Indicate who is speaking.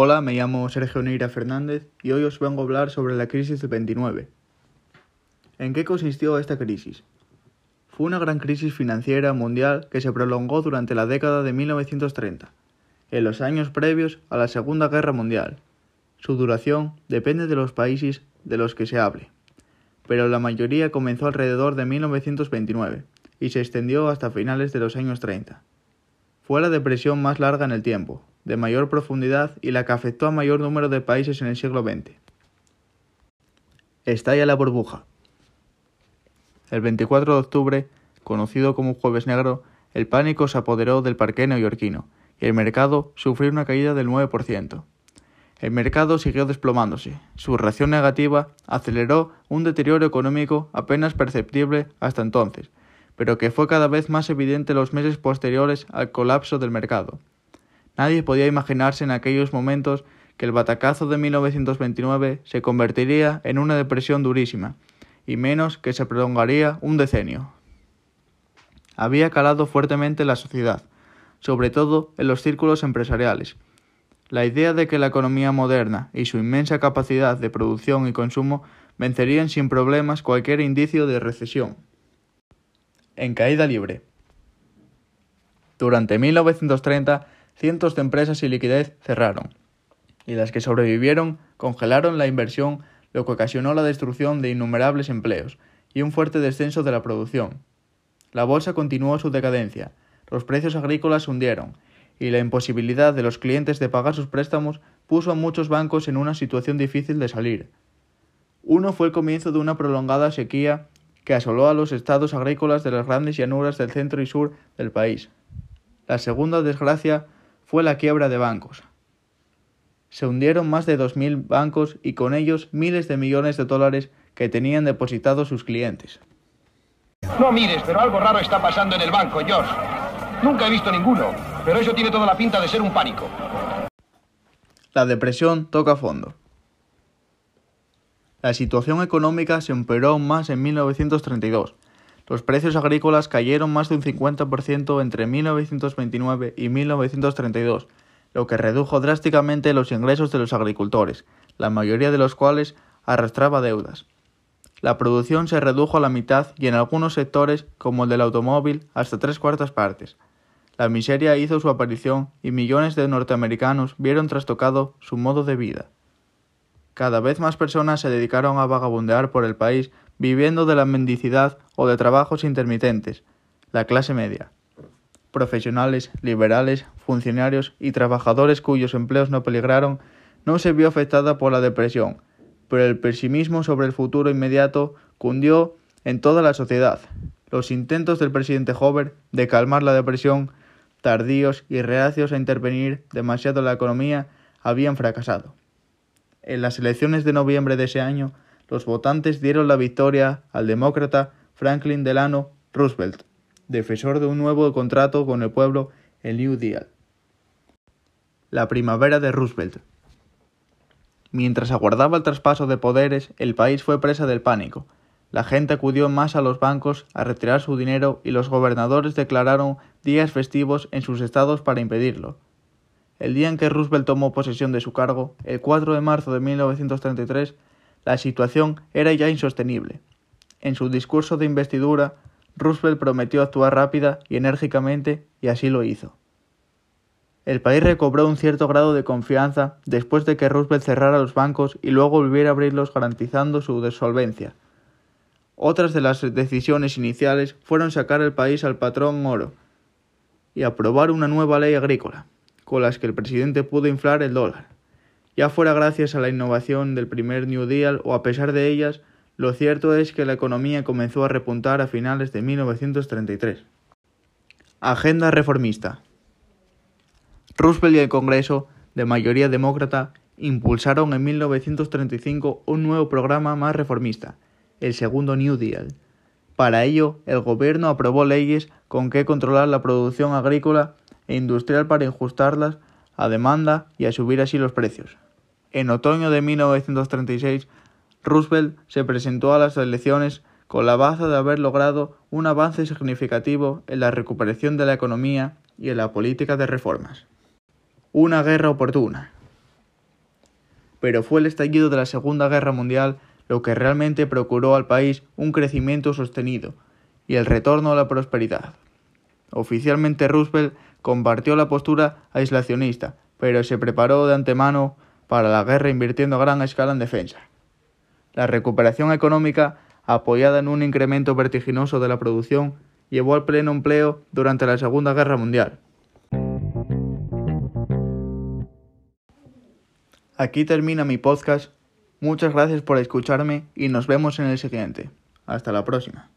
Speaker 1: Hola, me llamo Sergio Neira Fernández y hoy os vengo a hablar sobre la crisis del 29. ¿En qué consistió esta crisis? Fue una gran crisis financiera mundial que se prolongó durante la década de 1930, en los años previos a la Segunda Guerra Mundial. Su duración depende de los países de los que se hable, pero la mayoría comenzó alrededor de 1929 y se extendió hasta finales de los años 30. Fue la depresión más larga en el tiempo, de mayor profundidad y la que afectó a mayor número de países en el siglo XX. Estalla la burbuja. El 24 de octubre, conocido como Jueves Negro, el pánico se apoderó del parque neoyorquino y el mercado sufrió una caída del 9%. El mercado siguió desplomándose. Su reacción negativa aceleró un deterioro económico apenas perceptible hasta entonces, pero que fue cada vez más evidente los meses posteriores al colapso del mercado. Nadie podía imaginarse en aquellos momentos que el batacazo de 1929 se convertiría en una depresión durísima, y menos que se prolongaría un decenio. Había calado fuertemente en la sociedad, sobre todo en los círculos empresariales. La idea de que la economía moderna y su inmensa capacidad de producción y consumo vencerían sin problemas cualquier indicio de recesión. En caída libre. Durante 1930 cientos de empresas sin liquidez cerraron, y las que sobrevivieron congelaron la inversión, lo que ocasionó la destrucción de innumerables empleos y un fuerte descenso de la producción. La bolsa continuó su decadencia, los precios agrícolas se hundieron, y la imposibilidad de los clientes de pagar sus préstamos puso a muchos bancos en una situación difícil de salir. Uno fue el comienzo de una prolongada sequía que asoló a los estados agrícolas de las grandes llanuras del centro y sur del país. La segunda desgracia fue la quiebra de bancos. Se hundieron más de 2.000 bancos y con ellos miles de millones de dólares que tenían depositados sus clientes.
Speaker 2: No mires, pero algo raro está pasando en el banco, George. Nunca he visto ninguno, pero eso tiene toda la pinta de ser un pánico.
Speaker 1: La depresión toca fondo. La situación económica se empeoró aún más en 1932 los precios agrícolas cayeron más de un 50% entre 1929 y 1932, lo que redujo drásticamente los ingresos de los agricultores, la mayoría de los cuales arrastraba deudas. La producción se redujo a la mitad y en algunos sectores, como el del automóvil, hasta tres cuartas partes. La miseria hizo su aparición y millones de norteamericanos vieron trastocado su modo de vida. Cada vez más personas se dedicaron a vagabundear por el país viviendo de la mendicidad o de trabajos intermitentes, la clase media. Profesionales, liberales, funcionarios y trabajadores cuyos empleos no peligraron no se vio afectada por la depresión, pero el pesimismo sobre el futuro inmediato cundió en toda la sociedad. Los intentos del presidente Hoover de calmar la depresión, tardíos y reacios a intervenir demasiado en la economía, habían fracasado. En las elecciones de noviembre de ese año, los votantes dieron la victoria al demócrata Franklin Delano Roosevelt, defensor de un nuevo contrato con el pueblo, el New Deal. La primavera de Roosevelt. Mientras aguardaba el traspaso de poderes, el país fue presa del pánico. La gente acudió más a los bancos a retirar su dinero y los gobernadores declararon días festivos en sus estados para impedirlo. El día en que Roosevelt tomó posesión de su cargo, el 4 de marzo de 1933, la situación era ya insostenible. En su discurso de investidura, Roosevelt prometió actuar rápida y enérgicamente y así lo hizo. El país recobró un cierto grado de confianza después de que Roosevelt cerrara los bancos y luego volviera a abrirlos garantizando su desolvencia. Otras de las decisiones iniciales fueron sacar el país al patrón oro y aprobar una nueva ley agrícola, con las que el presidente pudo inflar el dólar. Ya fuera gracias a la innovación del primer New Deal o a pesar de ellas, lo cierto es que la economía comenzó a repuntar a finales de 1933. Agenda reformista. Roosevelt y el Congreso, de mayoría demócrata, impulsaron en 1935 un nuevo programa más reformista, el segundo New Deal. Para ello, el gobierno aprobó leyes con que controlar la producción agrícola e industrial para ajustarlas a demanda y a subir así los precios. En otoño de 1936, Roosevelt se presentó a las elecciones con la baza de haber logrado un avance significativo en la recuperación de la economía y en la política de reformas. Una guerra oportuna. pero fue el estallido de la Segunda Guerra Mundial lo que realmente procuró al país un crecimiento sostenido y el retorno a la prosperidad. Oficialmente Roosevelt compartió la postura aislacionista, pero se preparó de antemano para la guerra invirtiendo a gran escala en defensa. La recuperación económica, apoyada en un incremento vertiginoso de la producción, llevó al pleno empleo durante la Segunda Guerra Mundial. Aquí termina mi podcast. Muchas gracias por escucharme y nos vemos en el siguiente. Hasta la próxima.